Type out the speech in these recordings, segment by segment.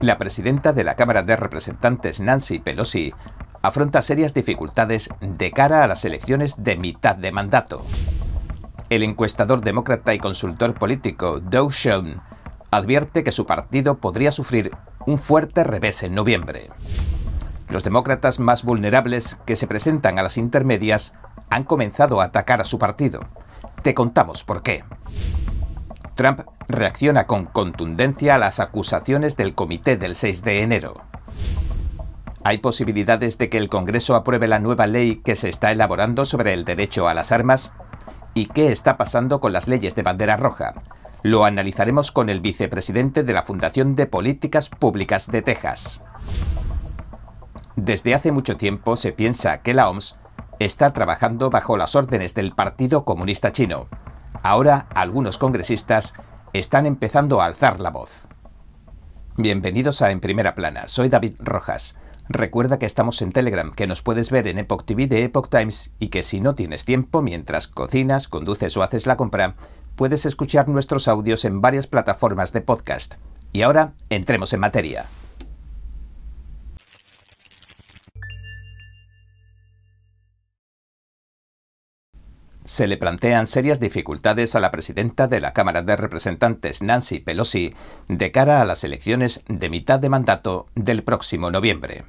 La presidenta de la Cámara de Representantes, Nancy Pelosi, afronta serias dificultades de cara a las elecciones de mitad de mandato. El encuestador demócrata y consultor político Doug Schoen advierte que su partido podría sufrir un fuerte revés en noviembre. Los demócratas más vulnerables que se presentan a las intermedias han comenzado a atacar a su partido. Te contamos por qué. Trump reacciona con contundencia a las acusaciones del comité del 6 de enero. ¿Hay posibilidades de que el Congreso apruebe la nueva ley que se está elaborando sobre el derecho a las armas? ¿Y qué está pasando con las leyes de bandera roja? Lo analizaremos con el vicepresidente de la Fundación de Políticas Públicas de Texas. Desde hace mucho tiempo se piensa que la OMS está trabajando bajo las órdenes del Partido Comunista Chino. Ahora algunos congresistas están empezando a alzar la voz. Bienvenidos a En Primera Plana, soy David Rojas. Recuerda que estamos en Telegram, que nos puedes ver en Epoch TV de Epoch Times y que si no tienes tiempo mientras cocinas, conduces o haces la compra, puedes escuchar nuestros audios en varias plataformas de podcast. Y ahora, entremos en materia. Se le plantean serias dificultades a la presidenta de la Cámara de Representantes, Nancy Pelosi, de cara a las elecciones de mitad de mandato del próximo noviembre.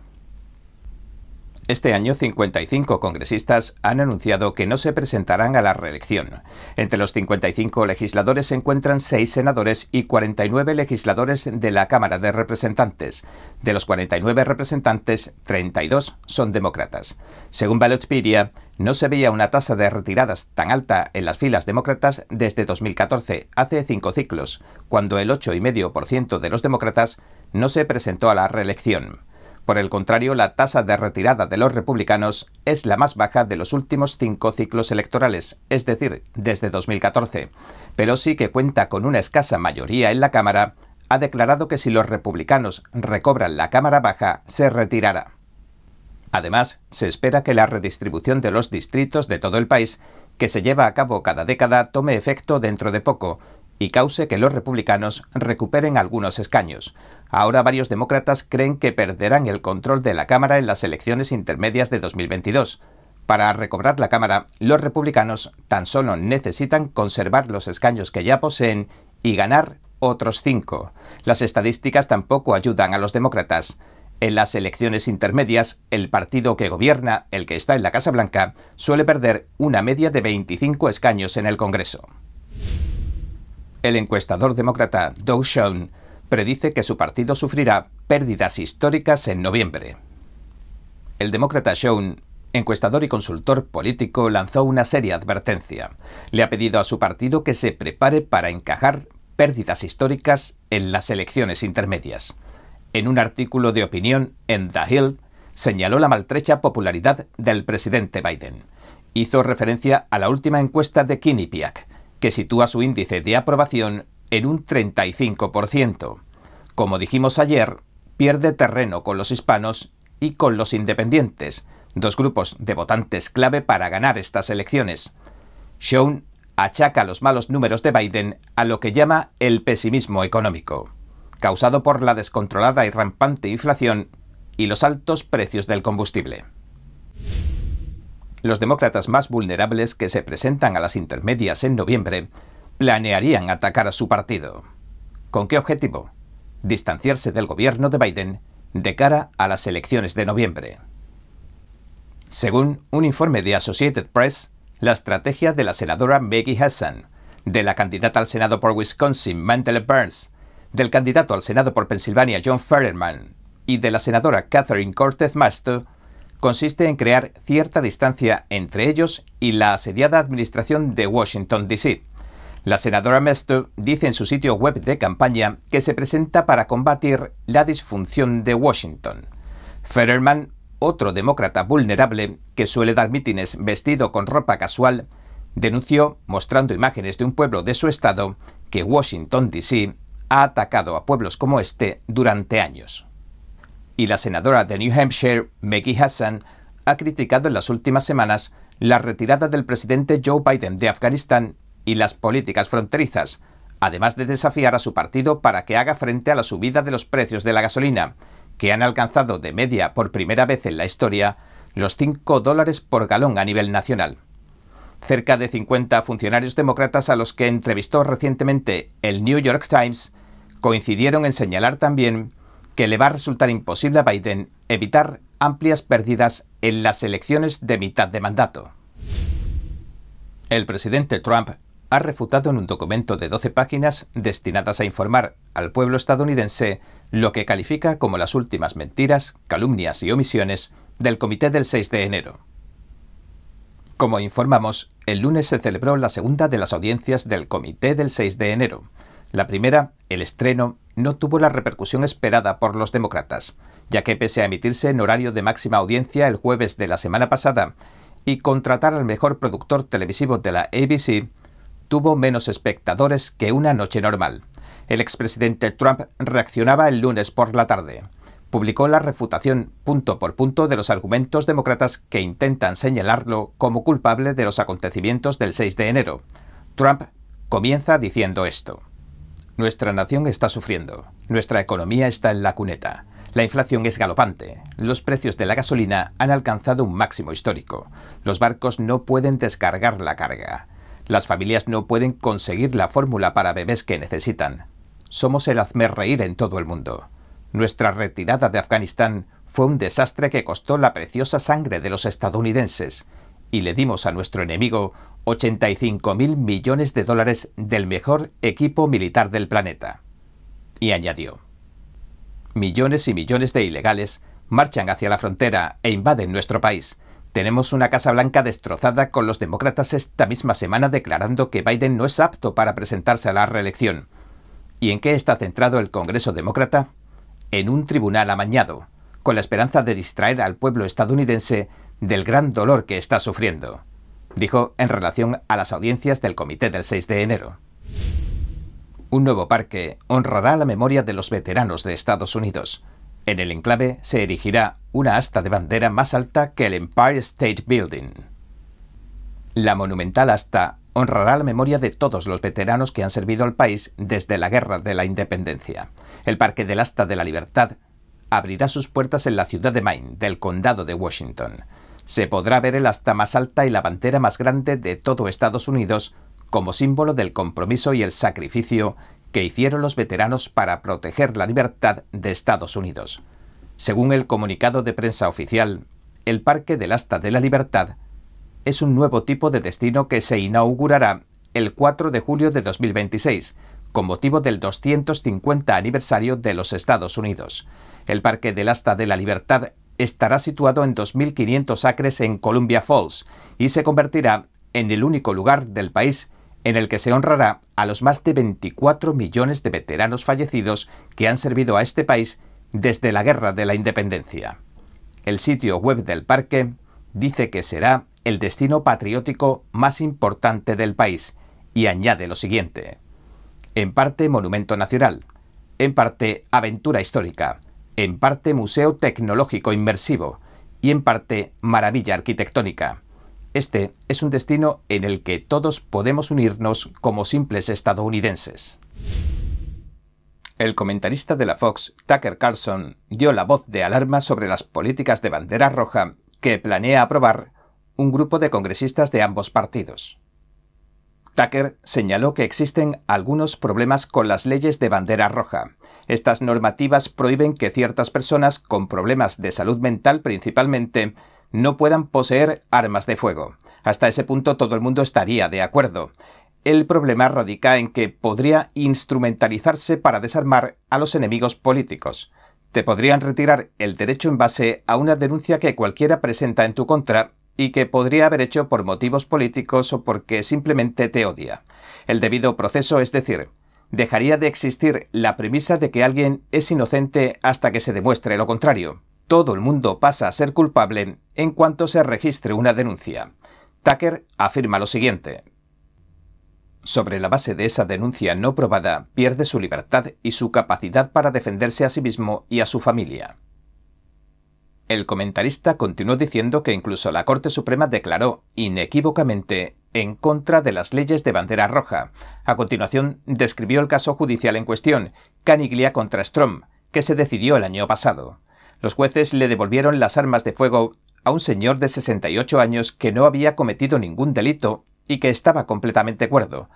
Este año 55 congresistas han anunciado que no se presentarán a la reelección. Entre los 55 legisladores se encuentran 6 senadores y 49 legisladores de la Cámara de Representantes. De los 49 representantes, 32 son demócratas. Según Ballotpedia, no se veía una tasa de retiradas tan alta en las filas demócratas desde 2014, hace cinco ciclos, cuando el 8,5% de los demócratas no se presentó a la reelección. Por el contrario, la tasa de retirada de los republicanos es la más baja de los últimos cinco ciclos electorales, es decir, desde 2014. Pero sí que cuenta con una escasa mayoría en la Cámara, ha declarado que si los republicanos recobran la Cámara Baja, se retirará. Además, se espera que la redistribución de los distritos de todo el país, que se lleva a cabo cada década, tome efecto dentro de poco, y cause que los republicanos recuperen algunos escaños. Ahora varios demócratas creen que perderán el control de la Cámara en las elecciones intermedias de 2022. Para recobrar la Cámara, los republicanos tan solo necesitan conservar los escaños que ya poseen y ganar otros cinco. Las estadísticas tampoco ayudan a los demócratas. En las elecciones intermedias, el partido que gobierna, el que está en la Casa Blanca, suele perder una media de 25 escaños en el Congreso. El encuestador demócrata Doug Schoen predice que su partido sufrirá pérdidas históricas en noviembre. El demócrata Schoen, encuestador y consultor político, lanzó una seria advertencia. Le ha pedido a su partido que se prepare para encajar pérdidas históricas en las elecciones intermedias. En un artículo de opinión en The Hill, señaló la maltrecha popularidad del presidente Biden. Hizo referencia a la última encuesta de Quinnipiac, que sitúa su índice de aprobación en un 35%. Como dijimos ayer, pierde terreno con los hispanos y con los independientes, dos grupos de votantes clave para ganar estas elecciones. Sean achaca los malos números de Biden a lo que llama el pesimismo económico, causado por la descontrolada y rampante inflación y los altos precios del combustible. Los demócratas más vulnerables que se presentan a las intermedias en noviembre planearían atacar a su partido. ¿Con qué objetivo? Distanciarse del gobierno de Biden de cara a las elecciones de noviembre. Según un informe de Associated Press, la estrategia de la senadora Maggie Hassan, de la candidata al Senado por Wisconsin, Mandela Burns, del candidato al Senado por Pensilvania, John Fetterman, y de la senadora Catherine Cortez Masto, consiste en crear cierta distancia entre ellos y la asediada administración de Washington, D.C. La senadora Mesto dice en su sitio web de campaña que se presenta para combatir la disfunción de Washington. Fetterman, otro demócrata vulnerable que suele dar mítines vestido con ropa casual, denunció, mostrando imágenes de un pueblo de su estado, que Washington, D.C. ha atacado a pueblos como este durante años y la senadora de New Hampshire, Maggie Hassan, ha criticado en las últimas semanas la retirada del presidente Joe Biden de Afganistán y las políticas fronterizas, además de desafiar a su partido para que haga frente a la subida de los precios de la gasolina, que han alcanzado de media por primera vez en la historia los 5 dólares por galón a nivel nacional. Cerca de 50 funcionarios demócratas a los que entrevistó recientemente el New York Times coincidieron en señalar también que le va a resultar imposible a Biden evitar amplias pérdidas en las elecciones de mitad de mandato. El presidente Trump ha refutado en un documento de 12 páginas destinadas a informar al pueblo estadounidense lo que califica como las últimas mentiras, calumnias y omisiones del Comité del 6 de enero. Como informamos, el lunes se celebró la segunda de las audiencias del Comité del 6 de enero. La primera, el estreno, no tuvo la repercusión esperada por los demócratas, ya que pese a emitirse en horario de máxima audiencia el jueves de la semana pasada y contratar al mejor productor televisivo de la ABC, tuvo menos espectadores que una noche normal. El expresidente Trump reaccionaba el lunes por la tarde. Publicó la refutación punto por punto de los argumentos demócratas que intentan señalarlo como culpable de los acontecimientos del 6 de enero. Trump comienza diciendo esto. Nuestra nación está sufriendo. Nuestra economía está en la cuneta. La inflación es galopante. Los precios de la gasolina han alcanzado un máximo histórico. Los barcos no pueden descargar la carga. Las familias no pueden conseguir la fórmula para bebés que necesitan. Somos el hazme reír en todo el mundo. Nuestra retirada de Afganistán fue un desastre que costó la preciosa sangre de los estadounidenses y le dimos a nuestro enemigo 85 mil millones de dólares del mejor equipo militar del planeta. Y añadió, millones y millones de ilegales marchan hacia la frontera e invaden nuestro país tenemos una Casa Blanca destrozada con los demócratas esta misma semana declarando que Biden no es apto para presentarse a la reelección. ¿Y en qué está centrado el Congreso Demócrata? En un tribunal amañado, con la esperanza de distraer al pueblo estadounidense del gran dolor que está sufriendo, dijo en relación a las audiencias del comité del 6 de enero. Un nuevo parque honrará la memoria de los veteranos de Estados Unidos, en el enclave se erigirá una asta de bandera más alta que el Empire State Building. La monumental asta honrará la memoria de todos los veteranos que han servido al país desde la Guerra de la Independencia. El Parque del Asta de la Libertad abrirá sus puertas en la ciudad de Maine, del condado de Washington. Se podrá ver el asta más alta y la bandera más grande de todo Estados Unidos como símbolo del compromiso y el sacrificio que hicieron los veteranos para proteger la libertad de Estados Unidos. Según el comunicado de prensa oficial, el Parque del Asta de la Libertad es un nuevo tipo de destino que se inaugurará el 4 de julio de 2026, con motivo del 250 aniversario de los Estados Unidos. El Parque del Asta de la Libertad estará situado en 2.500 acres en Columbia Falls y se convertirá en el único lugar del país en el que se honrará a los más de 24 millones de veteranos fallecidos que han servido a este país desde la Guerra de la Independencia. El sitio web del parque dice que será el destino patriótico más importante del país y añade lo siguiente. En parte monumento nacional, en parte aventura histórica, en parte museo tecnológico inmersivo y en parte maravilla arquitectónica. Este es un destino en el que todos podemos unirnos como simples estadounidenses. El comentarista de la Fox, Tucker Carlson, dio la voz de alarma sobre las políticas de bandera roja que planea aprobar un grupo de congresistas de ambos partidos. Tucker señaló que existen algunos problemas con las leyes de bandera roja. Estas normativas prohíben que ciertas personas con problemas de salud mental principalmente no puedan poseer armas de fuego. Hasta ese punto todo el mundo estaría de acuerdo. El problema radica en que podría instrumentalizarse para desarmar a los enemigos políticos. Te podrían retirar el derecho en base a una denuncia que cualquiera presenta en tu contra y que podría haber hecho por motivos políticos o porque simplemente te odia. El debido proceso, es decir, dejaría de existir la premisa de que alguien es inocente hasta que se demuestre lo contrario todo el mundo pasa a ser culpable en cuanto se registre una denuncia. Tucker afirma lo siguiente. Sobre la base de esa denuncia no probada, pierde su libertad y su capacidad para defenderse a sí mismo y a su familia. El comentarista continuó diciendo que incluso la Corte Suprema declaró inequívocamente en contra de las leyes de bandera roja. A continuación, describió el caso judicial en cuestión, Caniglia contra Strom, que se decidió el año pasado. Los jueces le devolvieron las armas de fuego a un señor de 68 años que no había cometido ningún delito y que estaba completamente cuerdo.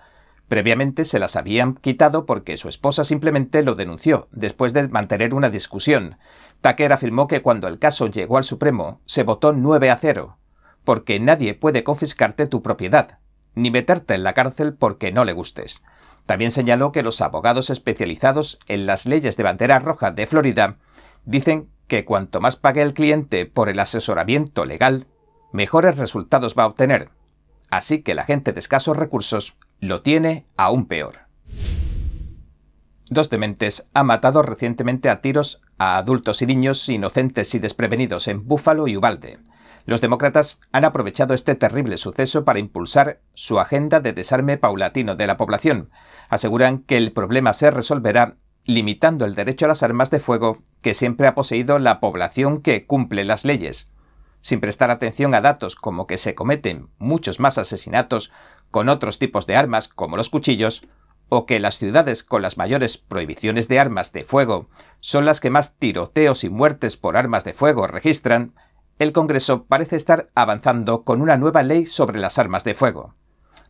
Previamente se las habían quitado porque su esposa simplemente lo denunció después de mantener una discusión. Tucker afirmó que cuando el caso llegó al Supremo se votó 9 a 0, porque nadie puede confiscarte tu propiedad, ni meterte en la cárcel porque no le gustes. También señaló que los abogados especializados en las leyes de bandera roja de Florida dicen que cuanto más pague el cliente por el asesoramiento legal, mejores resultados va a obtener. Así que la gente de escasos recursos lo tiene aún peor. Dos dementes han matado recientemente a tiros a adultos y niños inocentes y desprevenidos en Búfalo y Ubalde. Los demócratas han aprovechado este terrible suceso para impulsar su agenda de desarme paulatino de la población. Aseguran que el problema se resolverá limitando el derecho a las armas de fuego que siempre ha poseído la población que cumple las leyes sin prestar atención a datos como que se cometen muchos más asesinatos con otros tipos de armas como los cuchillos, o que las ciudades con las mayores prohibiciones de armas de fuego son las que más tiroteos y muertes por armas de fuego registran, el Congreso parece estar avanzando con una nueva ley sobre las armas de fuego.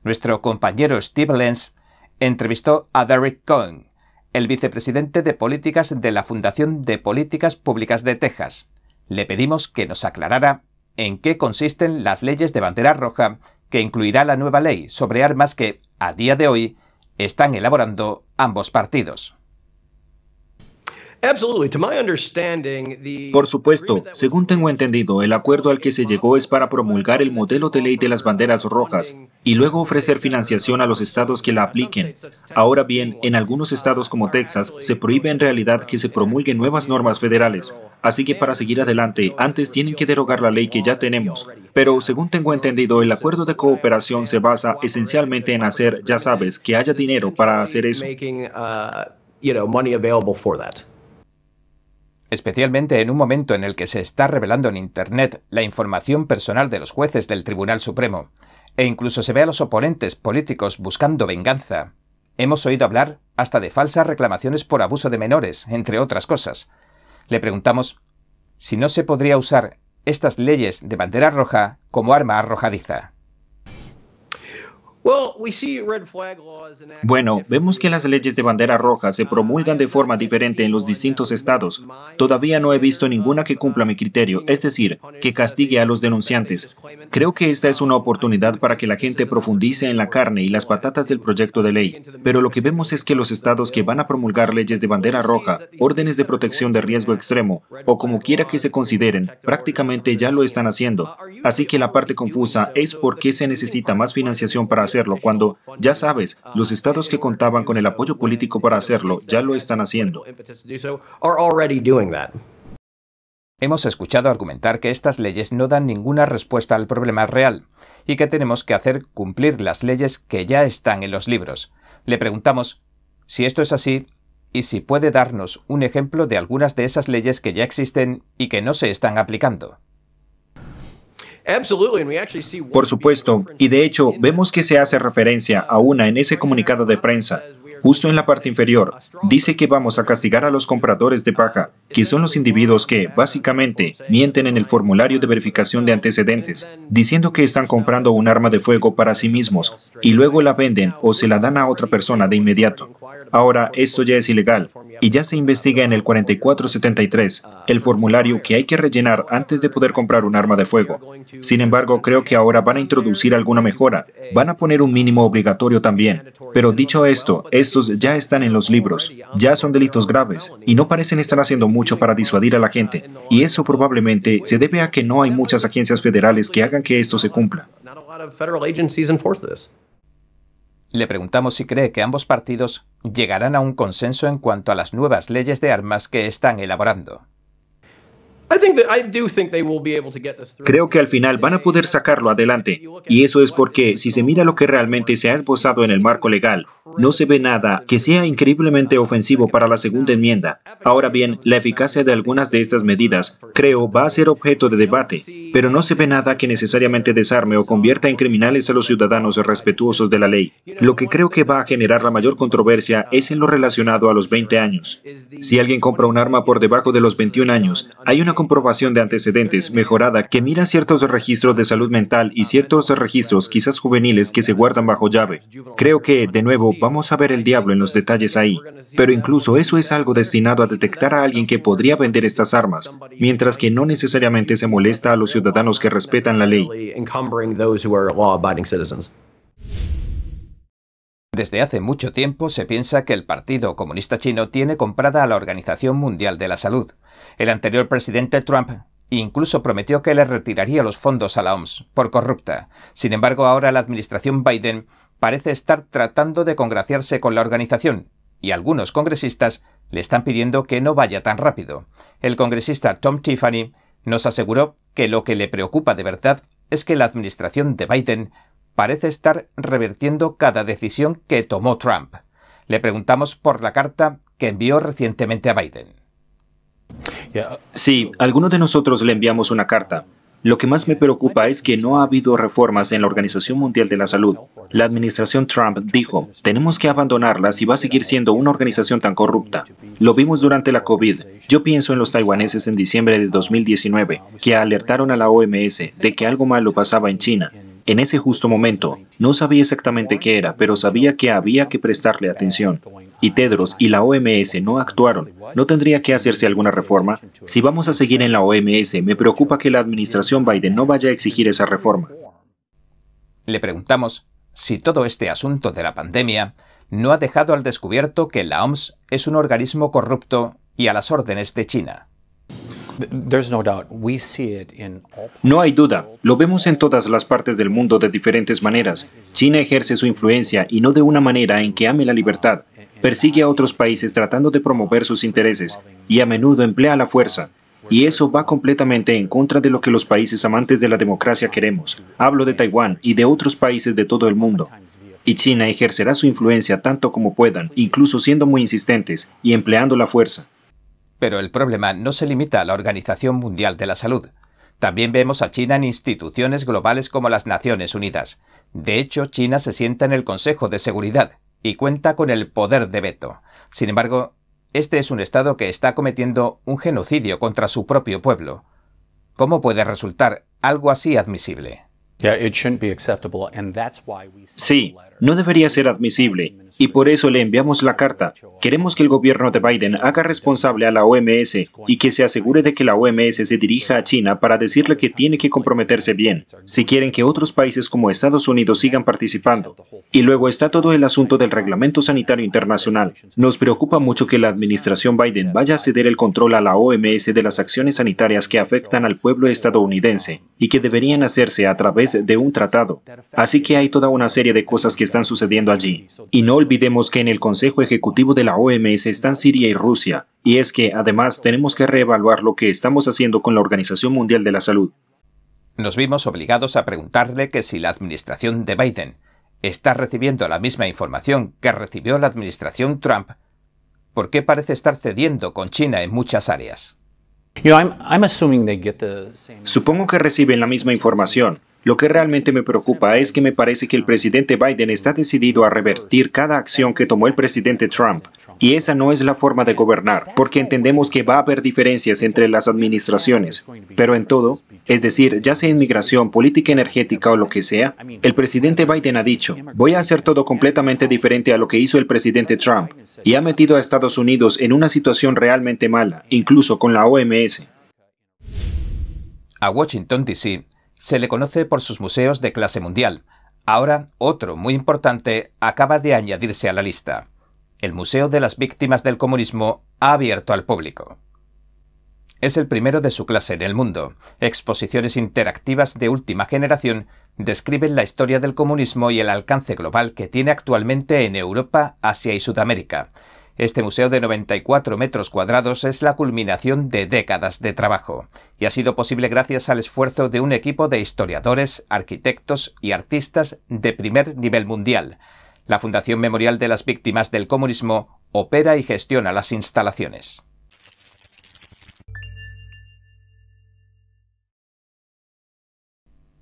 Nuestro compañero Steve Lenz entrevistó a Derek Cohen, el vicepresidente de políticas de la Fundación de Políticas Públicas de Texas, le pedimos que nos aclarara en qué consisten las leyes de bandera roja que incluirá la nueva ley sobre armas que, a día de hoy, están elaborando ambos partidos. Por supuesto, según tengo entendido, el acuerdo al que se llegó es para promulgar el modelo de ley de las banderas rojas y luego ofrecer financiación a los estados que la apliquen. Ahora bien, en algunos estados como Texas se prohíbe en realidad que se promulguen nuevas normas federales, así que para seguir adelante, antes tienen que derogar la ley que ya tenemos. Pero según tengo entendido, el acuerdo de cooperación se basa esencialmente en hacer, ya sabes, que haya dinero para hacer eso especialmente en un momento en el que se está revelando en Internet la información personal de los jueces del Tribunal Supremo, e incluso se ve a los oponentes políticos buscando venganza. Hemos oído hablar hasta de falsas reclamaciones por abuso de menores, entre otras cosas. Le preguntamos si no se podría usar estas leyes de bandera roja como arma arrojadiza. Bueno, vemos que las leyes de bandera roja se promulgan de forma diferente en los distintos estados. Todavía no he visto ninguna que cumpla mi criterio, es decir, que castigue a los denunciantes. Creo que esta es una oportunidad para que la gente profundice en la carne y las patatas del proyecto de ley. Pero lo que vemos es que los estados que van a promulgar leyes de bandera roja, órdenes de protección de riesgo extremo, o como quiera que se consideren, prácticamente ya lo están haciendo. Así que la parte confusa es por qué se necesita más financiación para hacer cuando, ya sabes, los estados que contaban con el apoyo político para hacerlo ya lo están haciendo. Hemos escuchado argumentar que estas leyes no dan ninguna respuesta al problema real y que tenemos que hacer cumplir las leyes que ya están en los libros. Le preguntamos si esto es así y si puede darnos un ejemplo de algunas de esas leyes que ya existen y que no se están aplicando. Por supuesto, y de hecho vemos que se hace referencia a una en ese comunicado de prensa. Justo en la parte inferior, dice que vamos a castigar a los compradores de paja, que son los individuos que, básicamente, mienten en el formulario de verificación de antecedentes, diciendo que están comprando un arma de fuego para sí mismos y luego la venden o se la dan a otra persona de inmediato. Ahora, esto ya es ilegal y ya se investiga en el 4473, el formulario que hay que rellenar antes de poder comprar un arma de fuego. Sin embargo, creo que ahora van a introducir alguna mejora, van a poner un mínimo obligatorio también. Pero dicho esto, esto ya están en los libros, ya son delitos graves y no parecen estar haciendo mucho para disuadir a la gente. Y eso probablemente se debe a que no hay muchas agencias federales que hagan que esto se cumpla. Le preguntamos si cree que ambos partidos llegarán a un consenso en cuanto a las nuevas leyes de armas que están elaborando. Creo que al final van a poder sacarlo adelante. Y eso es porque si se mira lo que realmente se ha esbozado en el marco legal, no se ve nada que sea increíblemente ofensivo para la segunda enmienda. Ahora bien, la eficacia de algunas de estas medidas, creo, va a ser objeto de debate, pero no se ve nada que necesariamente desarme o convierta en criminales a los ciudadanos respetuosos de la ley. Lo que creo que va a generar la mayor controversia es en lo relacionado a los 20 años. Si alguien compra un arma por debajo de los 21 años, hay una comprobación de antecedentes mejorada que mira ciertos registros de salud mental y ciertos registros quizás juveniles que se guardan bajo llave. Creo que, de nuevo, vamos a ver el diablo en los detalles ahí. Pero incluso eso es algo destinado a detectar a alguien que podría vender estas armas, mientras que no necesariamente se molesta a los ciudadanos que respetan la ley. Desde hace mucho tiempo se piensa que el Partido Comunista Chino tiene comprada a la Organización Mundial de la Salud. El anterior presidente Trump incluso prometió que le retiraría los fondos a la OMS por corrupta. Sin embargo, ahora la administración Biden parece estar tratando de congraciarse con la organización y algunos congresistas le están pidiendo que no vaya tan rápido. El congresista Tom Tiffany nos aseguró que lo que le preocupa de verdad es que la administración de Biden parece estar revertiendo cada decisión que tomó Trump. Le preguntamos por la carta que envió recientemente a Biden. Sí, algunos de nosotros le enviamos una carta. Lo que más me preocupa es que no ha habido reformas en la Organización Mundial de la Salud. La administración Trump dijo, tenemos que abandonarla si va a seguir siendo una organización tan corrupta. Lo vimos durante la COVID. Yo pienso en los taiwaneses en diciembre de 2019, que alertaron a la OMS de que algo malo pasaba en China en ese justo momento, no sabía exactamente qué era, pero sabía que había que prestarle atención. Y Tedros y la OMS no actuaron. ¿No tendría que hacerse alguna reforma? Si vamos a seguir en la OMS, me preocupa que la administración Biden no vaya a exigir esa reforma. Le preguntamos si todo este asunto de la pandemia no ha dejado al descubierto que la OMS es un organismo corrupto y a las órdenes de China. No hay duda, lo vemos en todas las partes del mundo de diferentes maneras. China ejerce su influencia y no de una manera en que ame la libertad. Persigue a otros países tratando de promover sus intereses y a menudo emplea la fuerza. Y eso va completamente en contra de lo que los países amantes de la democracia queremos. Hablo de Taiwán y de otros países de todo el mundo. Y China ejercerá su influencia tanto como puedan, incluso siendo muy insistentes y empleando la fuerza. Pero el problema no se limita a la Organización Mundial de la Salud. También vemos a China en instituciones globales como las Naciones Unidas. De hecho, China se sienta en el Consejo de Seguridad y cuenta con el poder de veto. Sin embargo, este es un Estado que está cometiendo un genocidio contra su propio pueblo. ¿Cómo puede resultar algo así admisible? Sí, no debería ser admisible y por eso le enviamos la carta. Queremos que el gobierno de Biden haga responsable a la OMS y que se asegure de que la OMS se dirija a China para decirle que tiene que comprometerse bien, si quieren que otros países como Estados Unidos sigan participando. Y luego está todo el asunto del Reglamento Sanitario Internacional. Nos preocupa mucho que la administración Biden vaya a ceder el control a la OMS de las acciones sanitarias que afectan al pueblo estadounidense y que deberían hacerse a través de un tratado. Así que hay toda una serie de cosas que están sucediendo allí. Y no olvidemos que en el Consejo Ejecutivo de la OMS están Siria y Rusia, y es que además tenemos que reevaluar lo que estamos haciendo con la Organización Mundial de la Salud. Nos vimos obligados a preguntarle que si la administración de Biden está recibiendo la misma información que recibió la administración Trump, ¿por qué parece estar cediendo con China en muchas áreas? Supongo que reciben la misma información, lo que realmente me preocupa es que me parece que el presidente Biden está decidido a revertir cada acción que tomó el presidente Trump. Y esa no es la forma de gobernar, porque entendemos que va a haber diferencias entre las administraciones. Pero en todo, es decir, ya sea inmigración, política energética o lo que sea, el presidente Biden ha dicho, voy a hacer todo completamente diferente a lo que hizo el presidente Trump. Y ha metido a Estados Unidos en una situación realmente mala, incluso con la OMS. A Washington, D.C se le conoce por sus museos de clase mundial. Ahora, otro muy importante acaba de añadirse a la lista. El Museo de las Víctimas del Comunismo ha abierto al público. Es el primero de su clase en el mundo. Exposiciones interactivas de última generación describen la historia del comunismo y el alcance global que tiene actualmente en Europa, Asia y Sudamérica. Este museo de 94 metros cuadrados es la culminación de décadas de trabajo y ha sido posible gracias al esfuerzo de un equipo de historiadores, arquitectos y artistas de primer nivel mundial. La Fundación Memorial de las Víctimas del Comunismo opera y gestiona las instalaciones.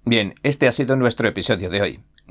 Bien, este ha sido nuestro episodio de hoy.